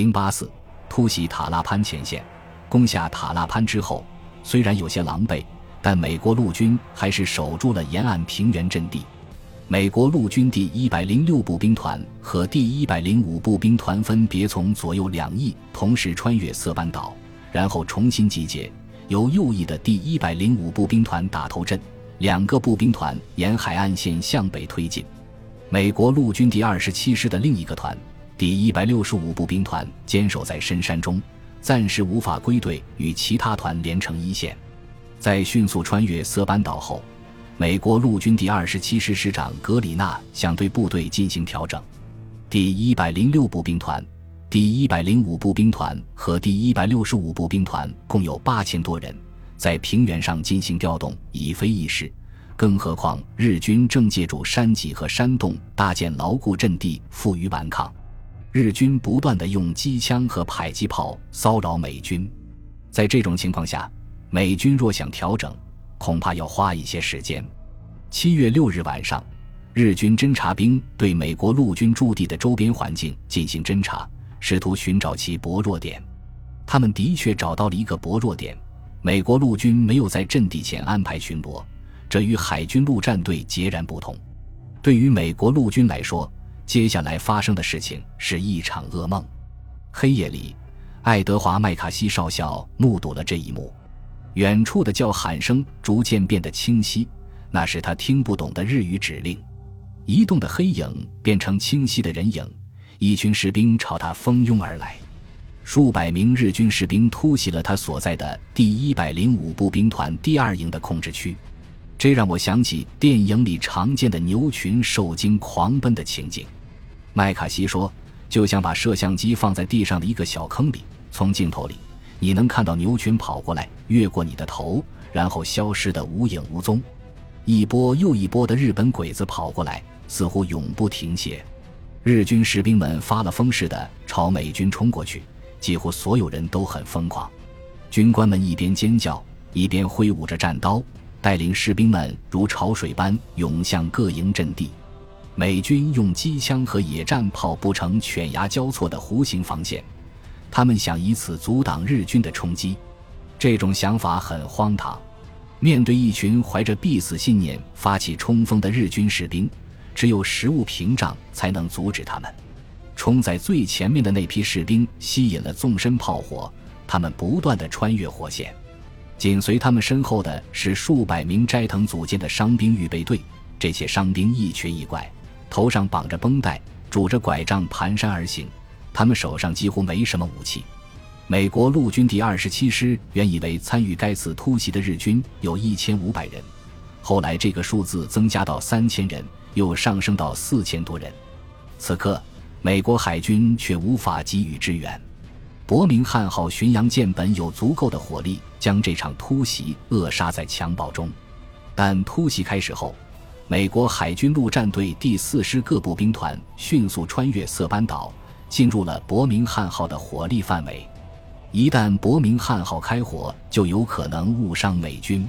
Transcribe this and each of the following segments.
零八四突袭塔拉潘前线，攻下塔拉潘之后，虽然有些狼狈，但美国陆军还是守住了沿岸平原阵地。美国陆军第一百零六步兵团和第一百零五步兵团分别从左右两翼同时穿越色班岛，然后重新集结，由右翼的第一百零五步兵团打头阵，两个步兵团沿海岸线向北推进。美国陆军第二十七师的另一个团，第一百六十五步兵团坚守在深山中，暂时无法归队与其他团连成一线。在迅速穿越色班岛后。美国陆军第二十七师师长格里纳想对部队进行调整，第一百零六步兵团、第一百零五步兵团和第一百六十五步兵团共有八千多人，在平原上进行调动已非易事，更何况日军正借助山脊和山洞搭建牢固阵地，负隅顽抗。日军不断的用机枪和迫击炮骚扰美军，在这种情况下，美军若想调整。恐怕要花一些时间。七月六日晚上，日军侦察兵对美国陆军驻地的周边环境进行侦查，试图寻找其薄弱点。他们的确找到了一个薄弱点。美国陆军没有在阵地前安排巡逻，这与海军陆战队截然不同。对于美国陆军来说，接下来发生的事情是一场噩梦。黑夜里，爱德华·麦卡锡少校目睹了这一幕。远处的叫喊声逐渐变得清晰，那是他听不懂的日语指令。移动的黑影变成清晰的人影，一群士兵朝他蜂拥而来。数百名日军士兵突袭了他所在的第一百零五步兵团第二营的控制区，这让我想起电影里常见的牛群受惊狂奔的情景。麦卡锡说：“就像把摄像机放在地上的一个小坑里，从镜头里。”你能看到牛群跑过来，越过你的头，然后消失得无影无踪。一波又一波的日本鬼子跑过来，似乎永不停歇。日军士兵们发了疯似的朝美军冲过去，几乎所有人都很疯狂。军官们一边尖叫，一边挥舞着战刀，带领士兵们如潮水般涌向各营阵地。美军用机枪和野战炮布成犬牙交错的弧形防线。他们想以此阻挡日军的冲击，这种想法很荒唐。面对一群怀着必死信念发起冲锋的日军士兵，只有食物屏障才能阻止他们。冲在最前面的那批士兵吸引了纵深炮火，他们不断的穿越火线。紧随他们身后的是数百名斋藤组建的伤兵预备队，这些伤兵一瘸一拐，头上绑着绷带，拄着拐杖蹒跚而行。他们手上几乎没什么武器。美国陆军第二十七师原以为参与该次突袭的日军有一千五百人，后来这个数字增加到三千人，又上升到四千多人。此刻，美国海军却无法给予支援。伯明翰号巡洋舰本有足够的火力将这场突袭扼杀在襁褓中，但突袭开始后，美国海军陆战队第四师各部兵团迅速穿越色班岛。进入了伯明翰号的火力范围，一旦伯明翰号开火，就有可能误伤美军。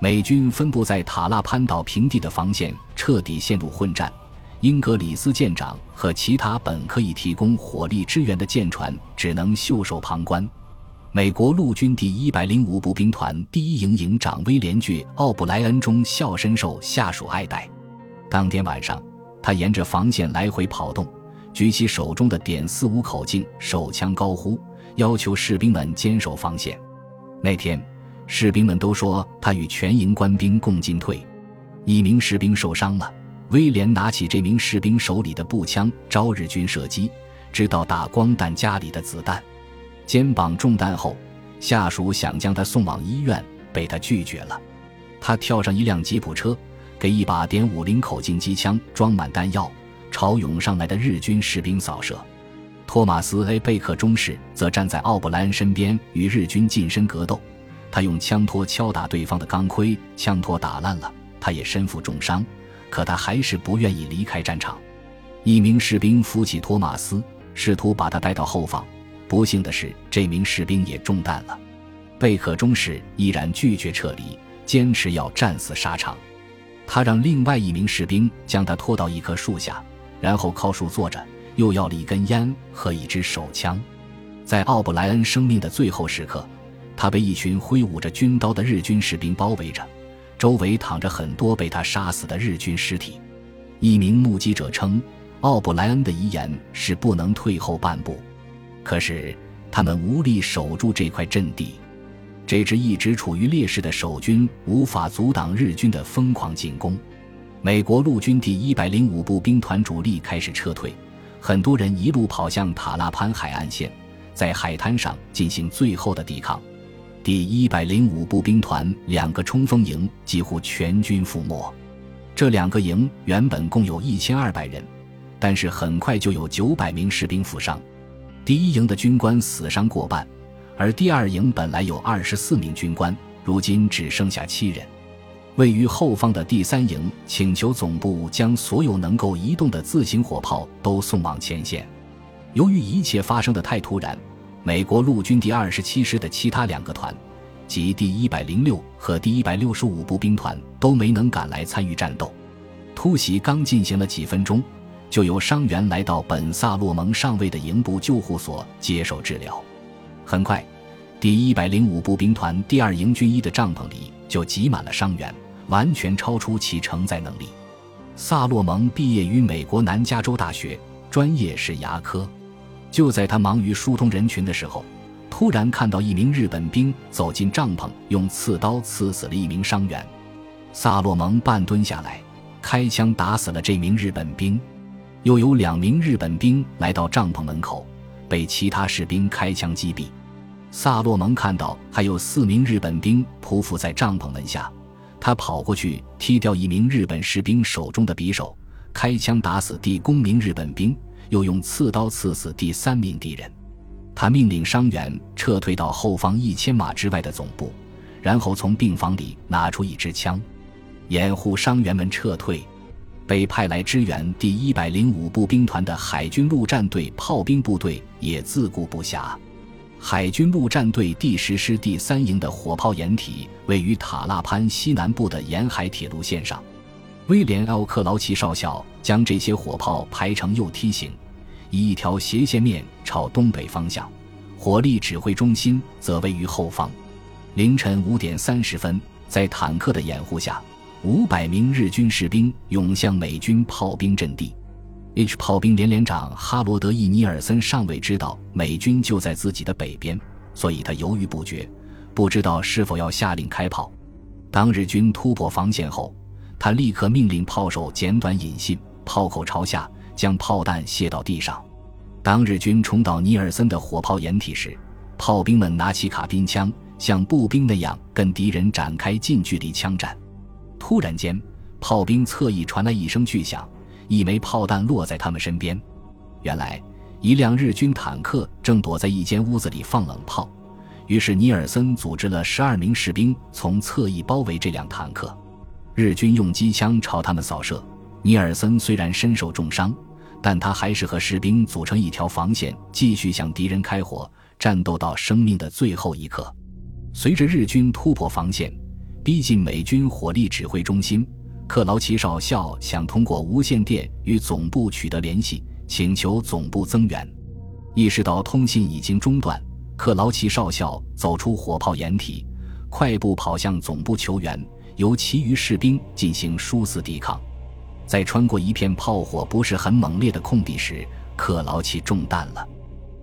美军分布在塔拉潘岛平地的防线彻底陷入混战，英格里斯舰长和其他本可以提供火力支援的舰船只能袖手旁观。美国陆军第一百零五步兵团第一营营长威廉·巨奥布莱恩中校深受下属爱戴。当天晚上，他沿着防线来回跑动。举起手中的点四五口径手枪，高呼要求士兵们坚守防线。那天，士兵们都说他与全营官兵共进退。一名士兵受伤了，威廉拿起这名士兵手里的步枪朝日军射击，直到打光弹夹里的子弹。肩膀中弹后，下属想将他送往医院，被他拒绝了。他跳上一辆吉普车，给一把点五零口径机枪装满弹药。朝涌上来的日军士兵扫射，托马斯 ·A· 贝克中士则站在奥布莱恩身边与日军近身格斗。他用枪托敲打对方的钢盔，枪托打烂了，他也身负重伤，可他还是不愿意离开战场。一名士兵扶起托马斯，试图把他带到后方。不幸的是，这名士兵也中弹了。贝克中士依然拒绝撤离，坚持要战死沙场。他让另外一名士兵将他拖到一棵树下。然后靠树坐着，又要了一根烟和一支手枪。在奥布莱恩生命的最后时刻，他被一群挥舞着军刀的日军士兵包围着，周围躺着很多被他杀死的日军尸体。一名目击者称，奥布莱恩的遗言是不能退后半步，可是他们无力守住这块阵地。这支一直处于劣势的守军无法阻挡日军的疯狂进攻。美国陆军第一百零五步兵团主力开始撤退，很多人一路跑向塔拉潘海岸线，在海滩上进行最后的抵抗。第一百零五步兵团两个冲锋营几乎全军覆没。这两个营原本共有一千二百人，但是很快就有九百名士兵负伤。第一营的军官死伤过半。而第二营本来有二十四名军官，如今只剩下七人。位于后方的第三营请求总部将所有能够移动的自行火炮都送往前线。由于一切发生的太突然，美国陆军第二十七师的其他两个团，即第一百零六和第一百六十五步兵团都没能赶来参与战斗。突袭刚进行了几分钟，就由伤员来到本萨洛蒙上尉的营部救护所接受治疗。很快，第一百零五步兵团第二营军医的帐篷里就挤满了伤员，完全超出其承载能力。萨洛蒙毕业于美国南加州大学，专业是牙科。就在他忙于疏通人群的时候，突然看到一名日本兵走进帐篷，用刺刀刺死了一名伤员。萨洛蒙半蹲下来，开枪打死了这名日本兵。又有两名日本兵来到帐篷门口，被其他士兵开枪击毙。萨洛蒙看到还有四名日本兵匍匐在帐篷门下，他跑过去踢掉一名日本士兵手中的匕首，开枪打死第公名日本兵，又用刺刀刺死第三名敌人。他命令伤员撤退到后方一千码之外的总部，然后从病房里拿出一支枪，掩护伤员们撤退。被派来支援第一百零五步兵团的海军陆战队炮兵部队也自顾不暇。海军陆战队第十师第三营的火炮掩体位于塔拉潘西南部的沿海铁路线上。威廉 ·L· 克劳奇少校将这些火炮排成右梯形，以一条斜线面朝东北方向。火力指挥中心则位于后方。凌晨五点三十分，在坦克的掩护下，五百名日军士兵涌向美军炮兵阵地。H 炮兵连连长哈罗德·伊尼尔森尚未知道美军就在自己的北边，所以他犹豫不决，不知道是否要下令开炮。当日军突破防线后，他立刻命令炮手简短引信，炮口朝下，将炮弹卸到地上。当日军冲到尼尔森的火炮掩体时，炮兵们拿起卡宾枪，像步兵那样跟敌人展开近距离枪战。突然间，炮兵侧翼传来一声巨响。一枚炮弹落在他们身边，原来一辆日军坦克正躲在一间屋子里放冷炮。于是尼尔森组织了十二名士兵从侧翼包围这辆坦克，日军用机枪朝他们扫射。尼尔森虽然身受重伤，但他还是和士兵组成一条防线，继续向敌人开火，战斗到生命的最后一刻。随着日军突破防线，逼近美军火力指挥中心。克劳奇少校想通过无线电与总部取得联系，请求总部增援。意识到通信已经中断，克劳奇少校走出火炮掩体，快步跑向总部求援，由其余士兵进行殊死抵抗。在穿过一片炮火不是很猛烈的空地时，克劳奇中弹了。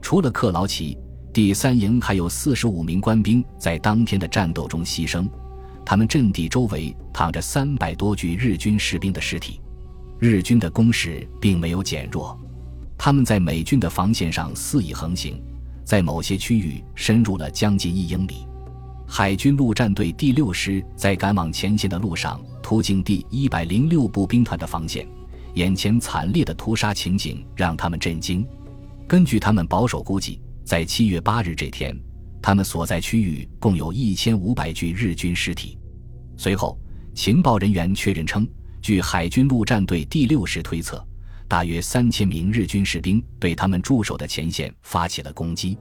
除了克劳奇，第三营还有四十五名官兵在当天的战斗中牺牲。他们阵地周围躺着三百多具日军士兵的尸体，日军的攻势并没有减弱，他们在美军的防线上肆意横行，在某些区域深入了将近一英里。海军陆战队第六师在赶往前线的路上，途经第一百零六步兵团的防线，眼前惨烈的屠杀情景让他们震惊。根据他们保守估计，在七月八日这天。他们所在区域共有一千五百具日军尸体。随后，情报人员确认称，据海军陆战队第六师推测，大约三千名日军士兵对他们驻守的前线发起了攻击。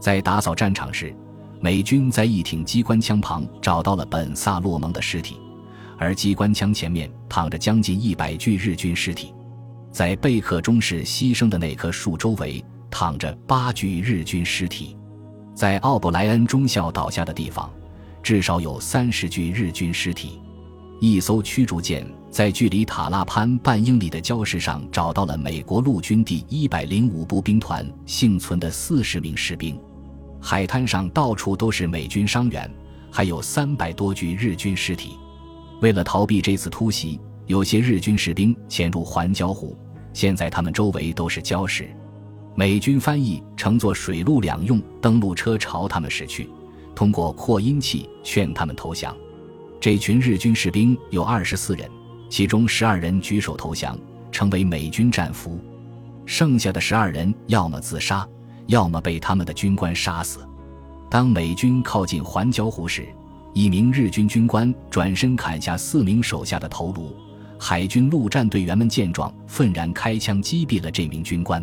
在打扫战场时，美军在一挺机关枪旁找到了本萨洛蒙的尸体，而机关枪前面躺着将近一百具日军尸体。在贝克中士牺牲的那棵树周围。躺着八具日军尸体，在奥布莱恩中校倒下的地方，至少有三十具日军尸体。一艘驱逐舰在距离塔拉潘半英里的礁石上找到了美国陆军第一百零五步兵团幸存的四十名士兵。海滩上到处都是美军伤员，还有三百多具日军尸体。为了逃避这次突袭，有些日军士兵潜入环礁湖，现在他们周围都是礁石。美军翻译乘坐水陆两用登陆车朝他们驶去，通过扩音器劝他们投降。这群日军士兵有二十四人，其中十二人举手投降，成为美军战俘；剩下的十二人要么自杀，要么被他们的军官杀死。当美军靠近环礁湖时，一名日军军官转身砍下四名手下的头颅。海军陆战队员们见状，愤然开枪击毙了这名军官。